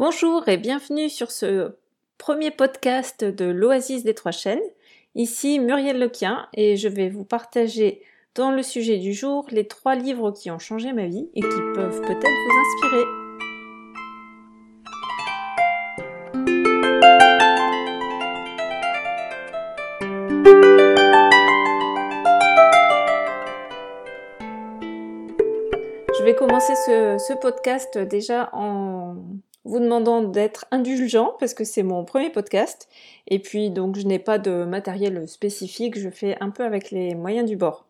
Bonjour et bienvenue sur ce premier podcast de l'Oasis des Trois Chaînes. Ici Muriel Lequien et je vais vous partager dans le sujet du jour les trois livres qui ont changé ma vie et qui peuvent peut-être vous inspirer. Je vais commencer ce, ce podcast déjà en vous demandant d'être indulgent parce que c'est mon premier podcast. Et puis donc je n'ai pas de matériel spécifique, je fais un peu avec les moyens du bord.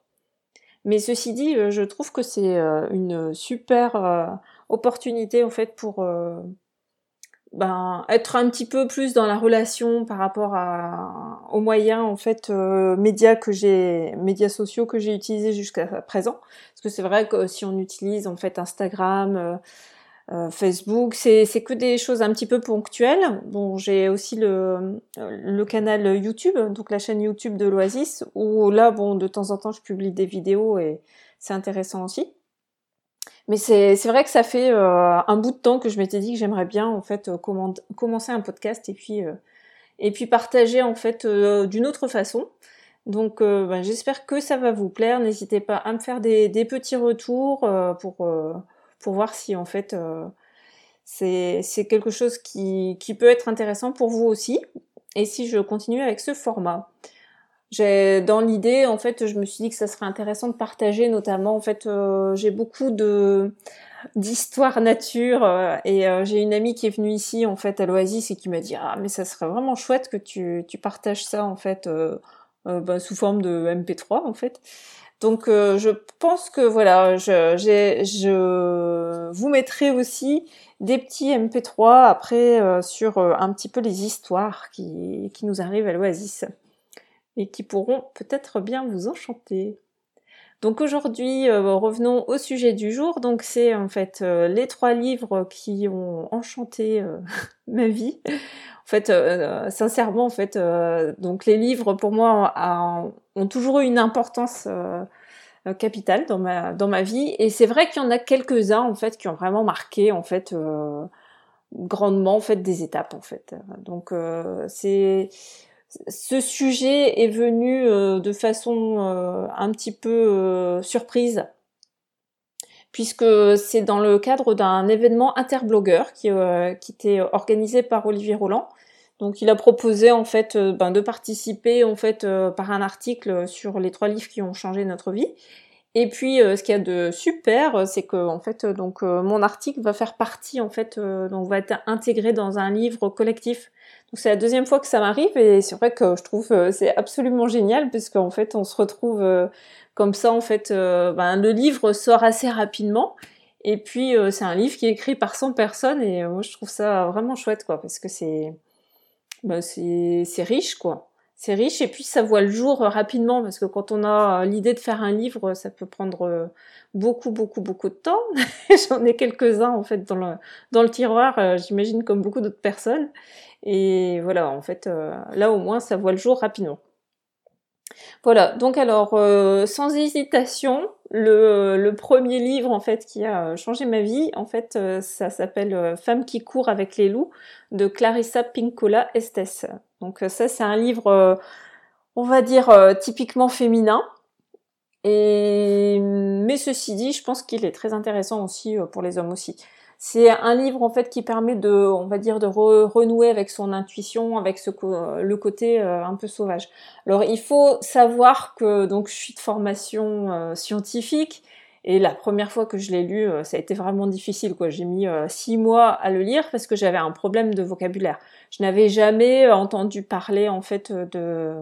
Mais ceci dit, euh, je trouve que c'est euh, une super euh, opportunité en fait pour ben, être un petit peu plus dans la relation par rapport à, aux moyens en fait médias que j'ai médias sociaux que j'ai utilisés jusqu'à présent parce que c'est vrai que si on utilise en fait Instagram Facebook, c'est que des choses un petit peu ponctuelles. Bon, j'ai aussi le, le canal YouTube, donc la chaîne YouTube de l'Oasis, où là, bon, de temps en temps, je publie des vidéos et c'est intéressant aussi. Mais c'est vrai que ça fait euh, un bout de temps que je m'étais dit que j'aimerais bien en fait euh, commencer un podcast et puis et puis partager en fait d'une autre façon. Donc ben, j'espère que ça va vous plaire. N'hésitez pas à me faire des, des petits retours pour pour voir si en fait euh, c'est quelque chose qui, qui peut être intéressant pour vous aussi. Et si je continue avec ce format? Dans l'idée en fait, je me suis dit que ça serait intéressant de partager notamment en fait euh, j'ai beaucoup de d'histoire nature euh, et j'ai une amie qui est venue ici en fait à l'Oasis et qui m'a dit ah mais ça serait vraiment chouette que tu, tu partages ça en fait bah, sous forme de MP3 en fait donc euh, je pense que voilà, je, vous mettrai aussi des petits MP3 après euh, sur euh, un petit peu les histoires qui, nous arrivent à l'Oasis et qui pourront peut-être bien vous enchanter. Donc aujourd'hui, revenons au sujet du jour. Donc c'est en fait les trois livres qui ont enchanté ma vie. En fait, sincèrement, en fait, donc les livres pour moi ont toujours eu une importance capitale dans ma dans ma vie. Et c'est vrai qu'il y en a quelques-uns en fait qui ont vraiment marqué en fait euh, grandement en fait des étapes en fait. Donc euh, c'est ce sujet est venu de façon un petit peu surprise puisque c'est dans le cadre d'un événement interblogueur qui, qui était organisé par Olivier Roland donc il a proposé en fait euh, ben, de participer en fait euh, par un article sur les trois livres qui ont changé notre vie. Et puis euh, ce qu'il y a de super, c'est que en fait donc mon article va faire partie en fait donc va être intégré dans un livre collectif. Donc c'est la deuxième fois que ça m'arrive et c'est vrai que je trouve c'est absolument génial parce qu'en fait on se retrouve comme ça en fait ben, le livre sort assez rapidement et puis c'est un livre qui est écrit par 100 personnes et moi je trouve ça vraiment chouette quoi parce que c'est bah, c'est riche quoi. C'est riche et puis ça voit le jour euh, rapidement parce que quand on a euh, l'idée de faire un livre, ça peut prendre euh, beaucoup beaucoup beaucoup de temps. J'en ai quelques-uns en fait dans le dans le tiroir, j'imagine comme beaucoup d'autres personnes. Et voilà, en fait, là au moins ça voit le jour rapidement. Voilà, donc alors euh, sans hésitation, le, premier livre en fait qui a changé ma vie, en fait euh, ça s'appelle euh, Femme qui court avec les loups de Clarissa Pinkola Estes. Donc ça c'est un livre on va dire typiquement féminin. Et mais ceci dit, je pense qu'il est très intéressant aussi pour les hommes aussi. C'est un livre en fait qui permet de, on va dire, de renouer avec son intuition, avec ce le côté euh, un peu sauvage. Alors il faut savoir que donc je suis de formation euh, scientifique et la première fois que je l'ai lu, euh, ça a été vraiment difficile. quoi. J'ai mis six mois à le lire parce que j'avais un problème de vocabulaire. Je n'avais jamais entendu parler en fait de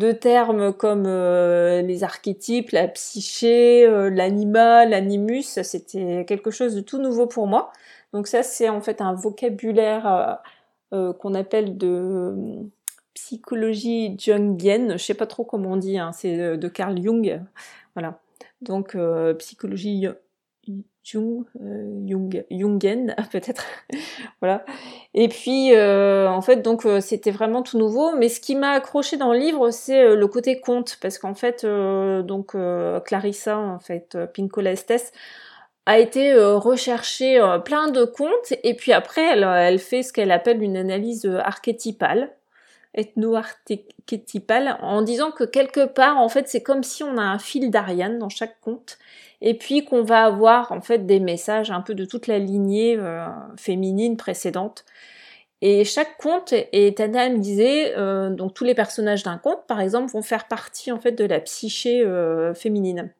de termes comme euh, les archétypes, la psyché, euh, l'animal, l'animus, c'était quelque chose de tout nouveau pour moi. Donc ça, c'est en fait un vocabulaire euh, qu'on appelle de psychologie jungienne. Je sais pas trop comment on dit, hein, c'est de Carl Jung. Voilà. Donc psychologie Jung, euh, Jung, Jungen peut-être, voilà. Et puis euh, en fait donc euh, c'était vraiment tout nouveau, mais ce qui m'a accroché dans le livre c'est le côté conte. Parce qu'en fait donc Clarissa en fait Pinkola Estes a été rechercher plein de comptes et puis après elle, elle fait ce qu'elle appelle une analyse archétypale ethno-archétypale en disant que quelque part en fait c'est comme si on a un fil d'Ariane dans chaque compte et puis qu'on va avoir en fait des messages un peu de toute la lignée euh, féminine précédente. Et chaque conte est analysé, euh, donc tous les personnages d'un conte, par exemple, vont faire partie en fait de la psyché euh, féminine.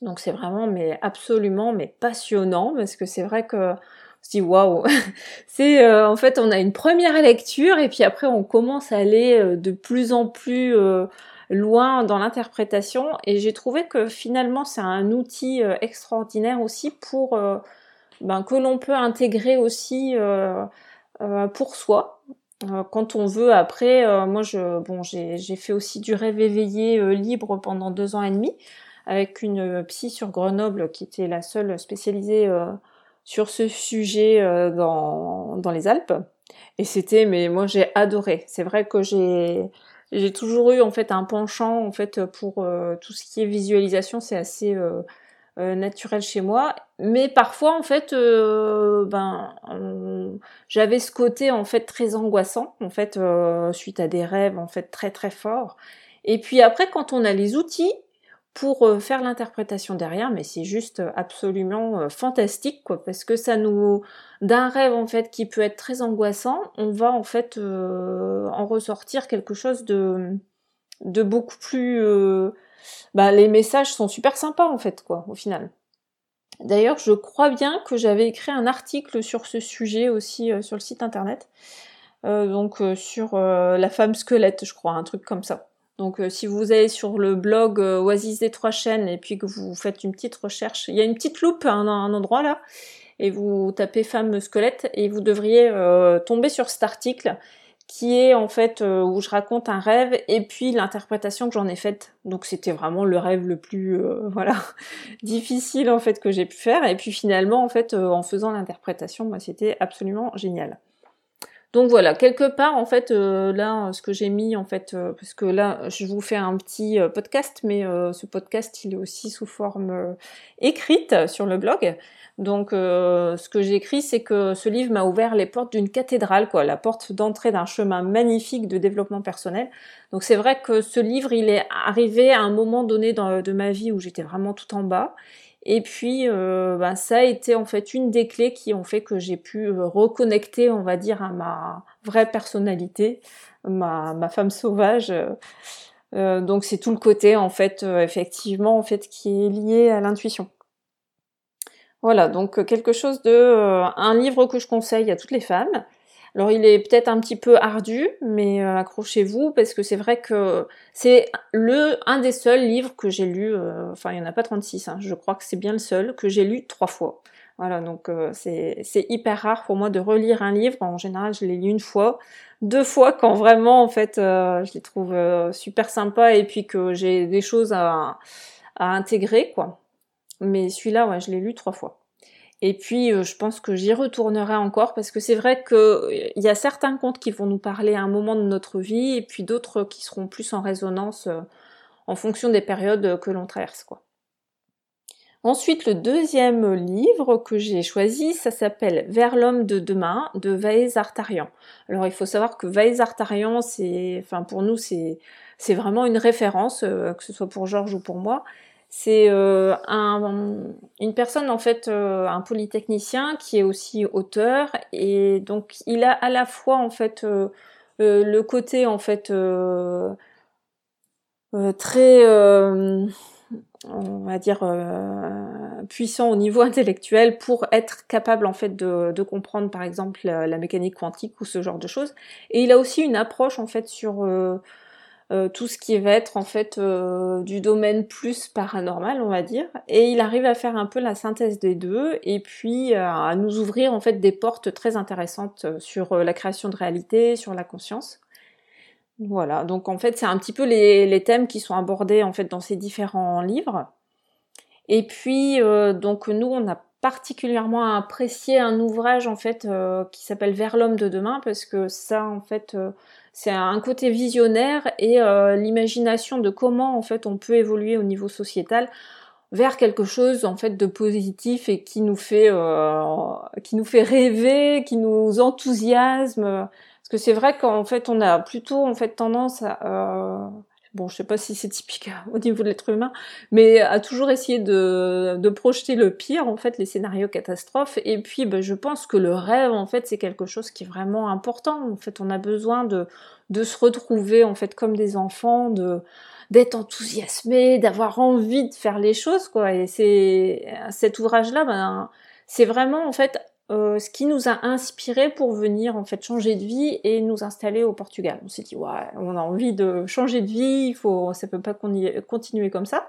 Donc c'est vraiment mais absolument mais passionnant parce que c'est vrai que on se dit waouh, c'est en fait on a une première lecture et puis après on commence à aller de plus en plus loin dans l'interprétation. Et j'ai trouvé que finalement c'est un outil euh, extraordinaire aussi pour euh, ben, que l'on peut intégrer aussi euh, pour soi. Quand on veut après moi je bon j'ai fait aussi du rêve éveillé libre pendant deux ans et demi avec une psy sur Grenoble qui était la seule spécialisée sur ce sujet dans, dans les Alpes. Et c'était mais moi j'ai adoré. C'est vrai que j'ai j'ai toujours eu en fait un penchant en fait pour euh, tout ce qui est visualisation, c'est assez euh, euh, naturel chez moi. Mais parfois en fait, ben j'avais ce côté en fait très angoissant en fait suite à des rêves en fait très très forts. Et puis après quand on a les outils pour faire l'interprétation derrière, mais c'est juste absolument fantastique quoi, parce que ça nous d'un rêve en fait qui peut être très angoissant, on va en fait euh, en ressortir quelque chose de de beaucoup plus euh, bah, les messages sont super sympas en fait quoi au final. D'ailleurs, je crois bien que j'avais écrit un article sur ce sujet aussi euh, sur le site internet. donc sur la femme squelette, je crois, un truc comme ça. Donc si vous allez sur le blog Oasis des trois chaînes et puis que vous faites une petite recherche, il y a une petite loupe à un endroit là, et vous tapez femme squelette et vous devriez euh, tomber sur cet article qui est en fait euh, où je raconte un rêve et puis l'interprétation que j'en ai faite. Donc c'était vraiment le rêve le plus euh, voilà difficile en fait que j'ai pu faire et puis finalement en fait en faisant l'interprétation, moi c'était absolument génial. Donc voilà, quelque part en fait là ce que j'ai mis en fait parce que là je vous fais un petit podcast mais ce podcast il est aussi sous forme écrite sur le blog. Donc, euh, ce que j'écris, c'est que ce livre m'a ouvert les portes d'une cathédrale, quoi, la porte d'entrée d'un chemin magnifique de développement personnel. Donc, c'est vrai que ce livre, il est arrivé à un moment donné de ma vie où j'étais vraiment tout en bas. Et puis, euh, ben, ça a été en fait une des clés qui ont fait que j'ai pu euh, reconnecter, on va dire, à ma vraie personnalité, ma, femme sauvage. donc, c'est tout le côté, en fait, effectivement, en fait, qui est lié à l'intuition. Voilà, donc euh, quelque chose de euh, un livre que je conseille à toutes les femmes. Alors il est peut-être un petit peu ardu, mais euh, accrochez-vous parce que c'est vrai que c'est le un des seuls livres que j'ai lu. enfin, il y en a pas 36, hein, je crois que c'est bien le seul que j'ai lu trois fois. Voilà, donc c'est hyper rare pour moi de relire un livre. En général, je l'ai lu une fois, deux fois quand vraiment en fait je les trouve super sympas et puis que j'ai des choses à, à intégrer quoi. Mais celui-là, ouais, je l'ai lu trois fois. Et puis, euh, je pense que j'y retournerai encore parce que c'est vrai qu'il euh, y a certains contes qui vont nous parler à un moment de notre vie et puis d'autres qui seront plus en résonance euh, en fonction des périodes que l'on traverse, quoi. Ensuite, le deuxième livre que j'ai choisi, ça s'appelle Vers l'homme de demain de Vaez Artarian. Alors, il faut savoir que Vaez Artarian, c'est, enfin, pour nous, c'est, c'est vraiment une référence, que ce soit pour Georges ou pour moi. C'est euh, un, une personne en fait, euh, un polytechnicien qui est aussi auteur et donc il a à la fois en fait euh, le côté en fait très on va dire puissant au niveau intellectuel pour être capable en fait de, de comprendre par exemple la, la, mécanique quantique ou ce genre de choses. Et il a aussi une approche en fait sur euh, tout ce qui va être en fait euh, du domaine plus paranormal, on va dire. Et il arrive à faire un peu la synthèse des deux et puis euh, à nous ouvrir en fait des portes très intéressantes sur la création de réalité, sur la conscience. Voilà, donc en fait c'est un petit peu les, les, thèmes qui sont abordés en fait dans ces différents livres. Et puis donc nous on a particulièrement apprécié un ouvrage en fait qui s'appelle Vers l'homme de demain parce que ça en fait c'est un côté visionnaire et euh, l'imagination de comment en fait on peut évoluer au niveau sociétal vers quelque chose en fait de positif et qui nous fait euh, qui nous fait rêver, qui nous enthousiasme. Parce que c'est vrai qu'en fait on a plutôt en fait tendance à euh, bon je sais pas si c'est typique au niveau de l'être humain, mais à toujours essayer de, projeter le pire en fait les scénarios catastrophes. Et puis ben, je pense que le rêve en fait c'est quelque chose qui est vraiment important. En fait on a besoin de se retrouver en fait comme des enfants d'être enthousiasmé, d'avoir envie de faire les choses, quoi. Et c'est cet ouvrage-là, ben, c'est vraiment en fait euh, ce qui nous a inspiré pour venir en fait changer de vie et nous installer au Portugal. On s'est dit ouais, on a envie de changer de vie, il faut, ça peut pas continuer comme ça.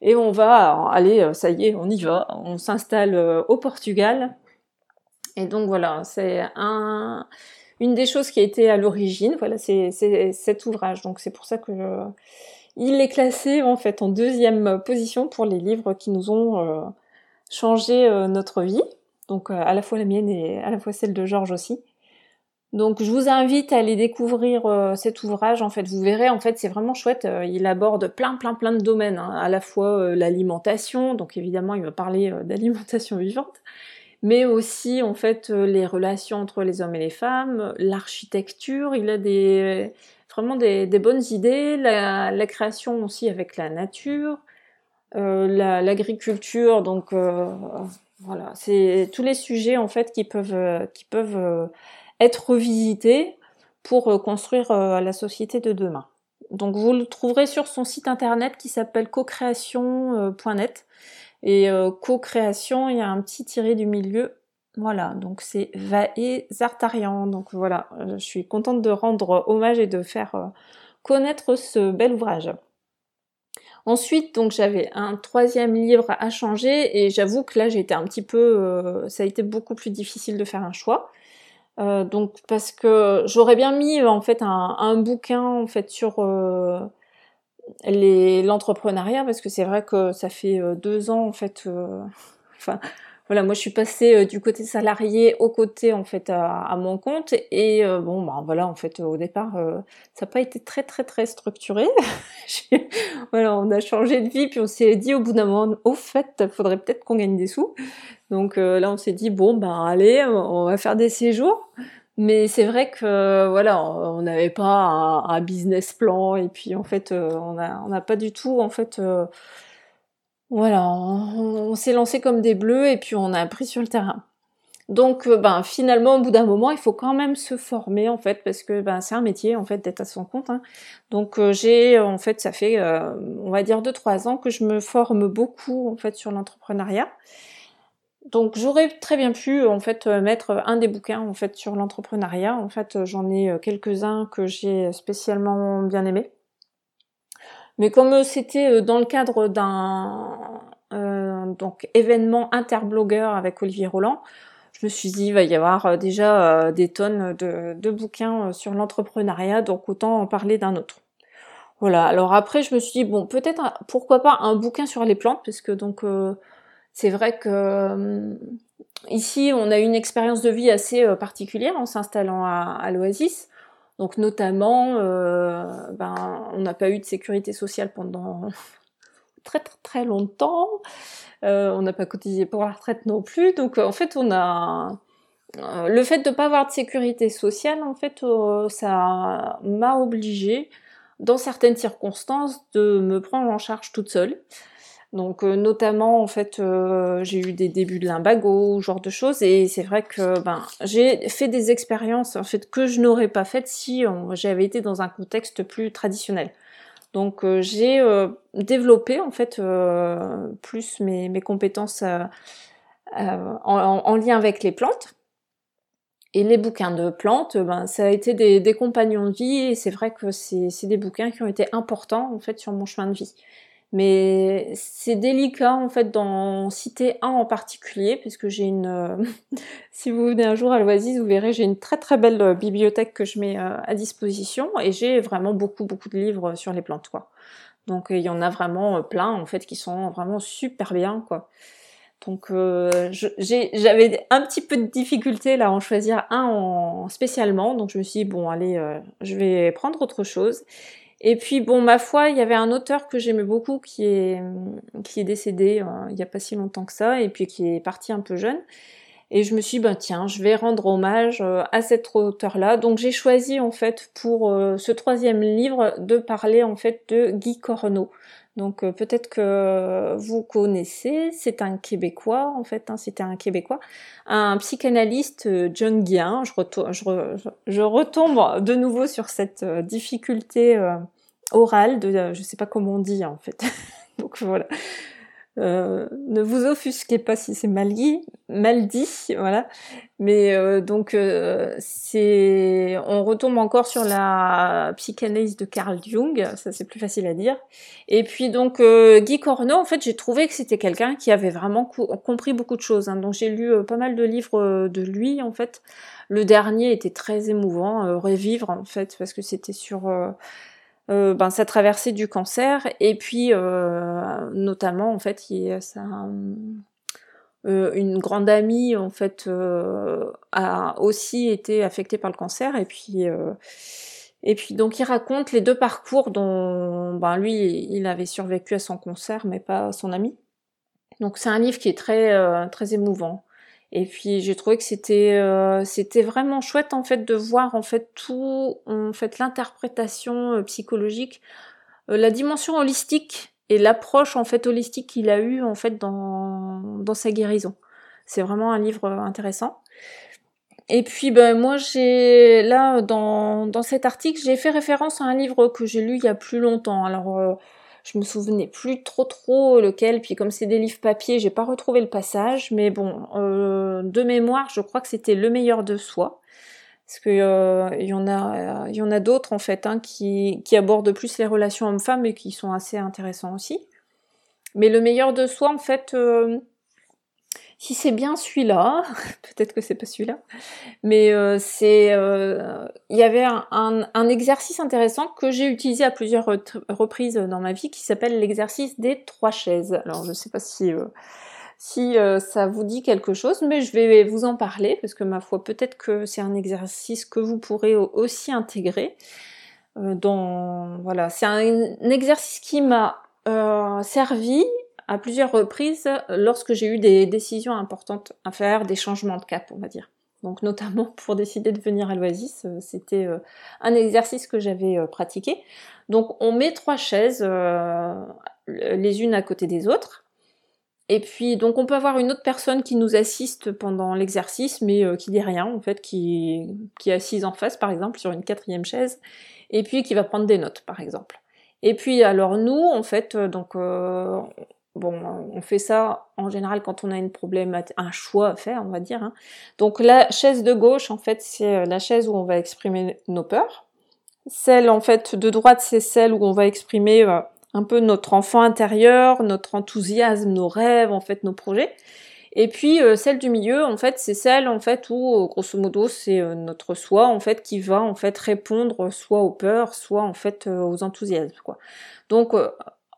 Et on va, allez, euh, ça y est, on y va, on s'installe euh, au Portugal. Et donc voilà, c'est un, une des choses qui a été à l'origine, voilà, c'est cet ouvrage. Donc c'est pour ça que il est classé en fait en deuxième position pour les livres qui nous ont changé notre vie. Donc euh, à la fois la mienne et à la fois celle de Georges aussi. Donc je vous invite à aller découvrir cet ouvrage. En fait, vous verrez, en fait, c'est vraiment chouette. il aborde plein, plein, plein de domaines. Hein. À la fois l'alimentation, donc évidemment, il va parler d'alimentation vivante, mais aussi en fait les relations entre les hommes et les femmes, l'architecture. Il a des vraiment des, bonnes idées, la, création aussi avec la nature, euh, l'agriculture, donc euh, voilà, c'est tous les sujets en fait qui peuvent qui peuvent euh, être revisités pour construire la société de demain. Donc vous le trouverez sur son site internet qui s'appelle cocréation.net et co-création, il y a un petit tiré du milieu voilà, donc c'est Vae Zartarian. Donc voilà, euh, je suis contente de rendre hommage et de faire euh, connaître ce bel ouvrage. Ensuite, donc j'avais un troisième livre à changer et j'avoue que là j'ai été un petit peu, euh, ça a été beaucoup plus difficile de faire un choix. donc parce que j'aurais bien mis en fait un, bouquin en fait sur l'entrepreneuriat parce que c'est vrai que ça fait deux ans en fait, voilà, moi je suis passée euh, du côté salarié au côté en fait à, mon compte et euh, bon bah voilà en fait au départ euh, ça n'a pas été très très très structuré. voilà, on a changé de vie puis on s'est dit au bout d'un moment au fait faudrait peut-être qu'on gagne des sous. Donc là on s'est dit bon bah allez on va faire des séjours. Mais c'est vrai que voilà, on n'avait pas un, business plan et puis en fait on n'a on pas du tout en fait voilà, on, s'est lancé comme des bleus et puis on a appris sur le terrain. Donc, euh, ben, finalement, au bout d'un moment, il faut quand même se former, en fait, parce que ben, c'est un métier, en fait, d'être à son compte. Hein. Donc, euh, j'ai, en fait, ça fait, euh, on va dire, deux, trois ans que je me forme beaucoup, en fait, sur l'entrepreneuriat. Donc, j'aurais très bien pu, en fait, mettre un des bouquins, en fait, sur l'entrepreneuriat. En fait, j'en ai quelques-uns que j'ai spécialement bien aimés. Mais comme euh, c'était euh, dans le cadre d'un euh, donc événement interblogueur avec Olivier Roland, je me suis dit il va y avoir déjà des tonnes de, bouquins sur l'entrepreneuriat, donc autant en parler d'un autre. Voilà. Alors après, je me suis dit bon, peut-être pourquoi pas un bouquin sur les plantes, parce que donc c'est vrai que ici on a une expérience de vie assez particulière en s'installant à l'Oasis. Donc notamment, euh, ben, on n'a pas eu de sécurité sociale pendant très très très longtemps. Euh, on n'a pas cotisé pour la retraite non plus. Donc en fait, on a le fait de ne pas avoir de sécurité sociale, en fait, euh, ça m'a obligé, dans certaines circonstances, de me prendre en charge toute seule. Donc euh, notamment en fait euh, j'ai eu des débuts de limbago, genre de choses et c'est vrai que ben j'ai fait des expériences en fait que je n'aurais pas faites si j'avais été dans un contexte plus traditionnel. Donc euh, j'ai développé en fait plus mes, mes compétences en, lien avec les plantes. Et les bouquins de plantes, ben, ça a été des, des compagnons de vie et c'est vrai que c'est des bouquins qui ont été importants en fait sur mon chemin de vie. Mais c'est délicat en fait d'en citer un en particulier, puisque j'ai une. Euh, si vous venez un jour à l'Oasis, vous verrez, j'ai une très très belle euh, bibliothèque que je mets euh, à disposition et j'ai vraiment beaucoup beaucoup de livres sur les plantes quoi. Donc il y en a vraiment plein en fait qui sont vraiment super bien quoi. Donc j'avais un petit peu de difficulté là à en choisir un en, spécialement, donc je me suis dit bon allez, je vais prendre autre chose. Et puis bon, ma foi, il y avait un auteur que j'aimais beaucoup qui est qui est décédé euh, il n'y a pas si longtemps que ça, et puis qui est parti un peu jeune. Et je me suis dit, ben tiens, je vais rendre hommage euh, à cet auteur-là. Donc j'ai choisi en fait pour euh, ce troisième livre de parler en fait de Guy Corneau. Donc euh, peut-être que vous connaissez, c'est un Québécois en fait, hein, c'était un Québécois, un psychanalyste John Guillain. Je, retombe de nouveau sur cette difficulté orale de, je sais pas comment on dit en fait. Donc voilà. Euh, ne vous offusquez pas si c'est mal dit, mal dit, voilà. Mais euh, donc euh, c'est, on retombe encore sur la psychanalyse de Carl Jung, ça c'est plus facile à dire. Et puis donc Guy Corneau, en fait, j'ai trouvé que c'était quelqu'un qui avait vraiment compris beaucoup de choses. Hein. Donc j'ai lu pas mal de livres de lui, en fait. Le dernier était très émouvant, Revivre, en fait, parce que c'était sur euh, ben, sa traversée du cancer et puis euh, notamment en fait il euh, une grande amie en fait a aussi été affectée par le cancer et puis et puis donc il raconte les deux parcours dont ben, lui il avait survécu à son cancer mais pas son ami. Donc c'est un livre qui est très très émouvant et puis j'ai trouvé que c'était euh, c'était vraiment chouette en fait de voir en fait tout en fait l'interprétation euh, psychologique, euh, la dimension holistique et l'approche en fait holistique qu'il a eu en fait dans dans sa guérison. C'est vraiment un livre intéressant. Et puis ben moi j'ai là dans dans cet article j'ai fait référence à un livre que j'ai lu il y a plus longtemps. Alors je me souvenais plus trop trop lequel, puis comme c'est des livres papier, j'ai pas retrouvé le passage, mais bon, euh, de mémoire, je crois que c'était Le meilleur de soi. Parce que euh, il y en a, il y en a d'autres en fait hein, qui, qui abordent plus les relations hommes-femmes et qui sont assez intéressants aussi. Mais le meilleur de soi, en fait, euh, si c'est bien celui-là, peut-être que c'est pas celui-là, mais euh, c'est, euh, il y avait un, exercice intéressant que j'ai utilisé à plusieurs reprises dans ma vie qui s'appelle l'exercice des trois chaises. Alors je sais pas si euh, si ça vous dit quelque chose, mais je vais vous en parler parce que ma foi peut-être que c'est un exercice que vous pourrez aussi intégrer. dans voilà, c'est un exercice qui m'a servi à plusieurs reprises lorsque j'ai eu des décisions importantes à faire, des changements de cap, on va dire. Donc notamment pour décider de venir à l'Oasis, euh, c'était euh, un exercice que j'avais euh, pratiqué. Donc on met trois chaises les unes à côté des autres. Et puis donc on peut avoir une autre personne qui nous assiste pendant l'exercice, mais qui dit rien en fait, qui, qui est assise en face par exemple sur une quatrième chaise, et puis qui va prendre des notes par exemple. Et puis alors nous en fait donc Bon, on fait ça en général quand on a une problème, un choix à faire, on va dire. Hein. Donc la chaise de gauche, en fait, c'est euh, la chaise où on va exprimer nos peurs. Celle, en fait, de droite, c'est celle où on va exprimer euh, un peu notre enfant intérieur, notre enthousiasme, nos rêves, en fait, nos projets. Et puis euh, celle du milieu, en fait, c'est celle en fait où, grosso modo, c'est notre soi en fait qui va en fait répondre soit aux peurs, soit en fait aux enthousiasmes. Quoi. Donc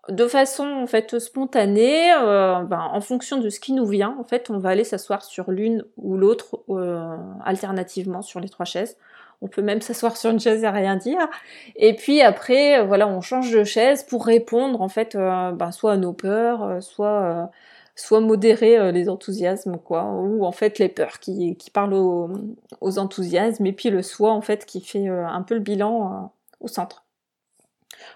de façon en fait spontanée, euh, ben, en fonction de ce qui nous vient, en fait, on va aller s'asseoir sur l'une ou l'autre euh, alternativement sur les trois chaises. On peut même s'asseoir sur une chaise et rien dire. Et puis après, euh, voilà, on change de chaise pour répondre en fait, ben, soit à nos peurs, soit soit modérer les enthousiasmes, quoi, ou en fait les peurs qui, parlent aux, aux enthousiasmes, et puis le soi en fait qui fait un peu le bilan au centre.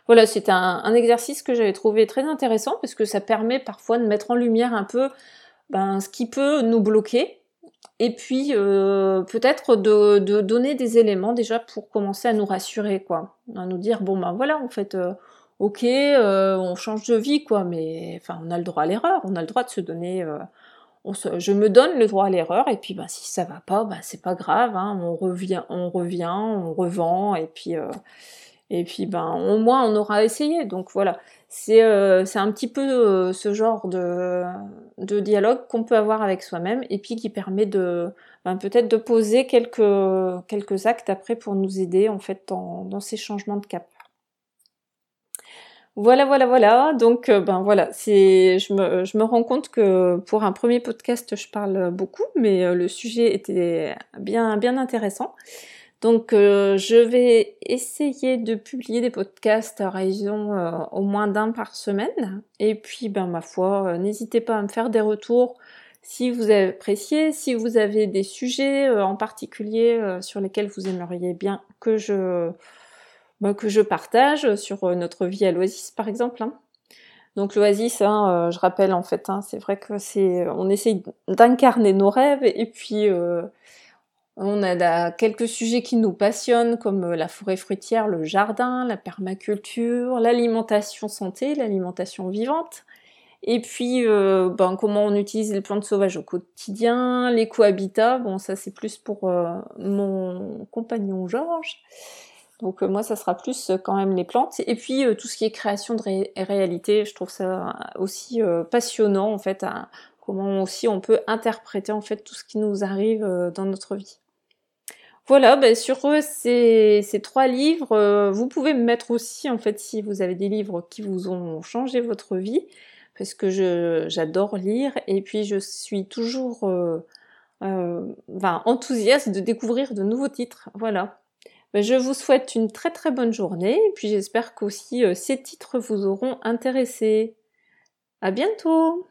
Voilà, c'est un, exercice que j'avais trouvé très intéressant parce que ça permet parfois de mettre en lumière un peu ben, ce qui peut nous bloquer et puis euh, peut-être de, donner des éléments déjà pour commencer à nous rassurer, quoi, à nous dire bon ben voilà en fait. Euh, ok, euh, on change de vie, quoi, mais enfin, on a le droit à l'erreur, on a le droit de se donner. je me donne le droit à l'erreur, et puis ben, si ça va pas, ben, c'est pas grave, hein, on revient, on revient, on revend, et puis et puis ben au moins on aura essayé. Donc voilà, c'est euh, un petit peu euh, ce genre de, de dialogue qu'on peut avoir avec soi-même et puis qui permet de ben, peut-être de poser quelques quelques actes après pour nous aider en fait dans, dans ces changements de cap. Voilà, voilà, voilà. Donc, euh, ben voilà, c'est, je me, je me rends compte que pour un premier podcast, je parle beaucoup, mais le sujet était bien, bien intéressant. Donc je vais essayer de publier des podcasts à raison au moins d'un par semaine. Et puis ben ma foi, n'hésitez pas à me faire des retours si vous avez apprécié, si vous avez des sujets en particulier sur lesquels vous aimeriez bien que je bah, que je partage sur euh, notre vie à l'Oasis par exemple. Hein. Donc l'Oasis, hein, euh, je rappelle en fait, hein, c'est vrai que c'est, on essaye d'incarner nos rêves et puis euh, on a quelques sujets qui nous passionnent comme la forêt fruitière, le jardin, la permaculture, l'alimentation santé, l'alimentation vivante. Et puis, ben, comment on utilise les plantes sauvages au quotidien, l'éco-habitat, bon ça c'est plus pour mon compagnon Georges. Donc euh, moi, ça sera plus euh, quand même les plantes. Et puis euh, tout ce qui est création de réalité, je trouve ça aussi passionnant en fait, comment aussi on peut interpréter en fait tout ce qui nous arrive dans notre vie. Voilà, ben, sur ces, ces trois livres, vous pouvez me mettre aussi en fait si vous avez des livres qui vous ont changé votre vie, parce que j'adore lire et puis je suis toujours enthousiaste de découvrir de nouveaux titres. Voilà. Ben, je vous souhaite une très très bonne journée et puis j'espère qu'aussi euh, ces titres vous auront intéressé. À bientôt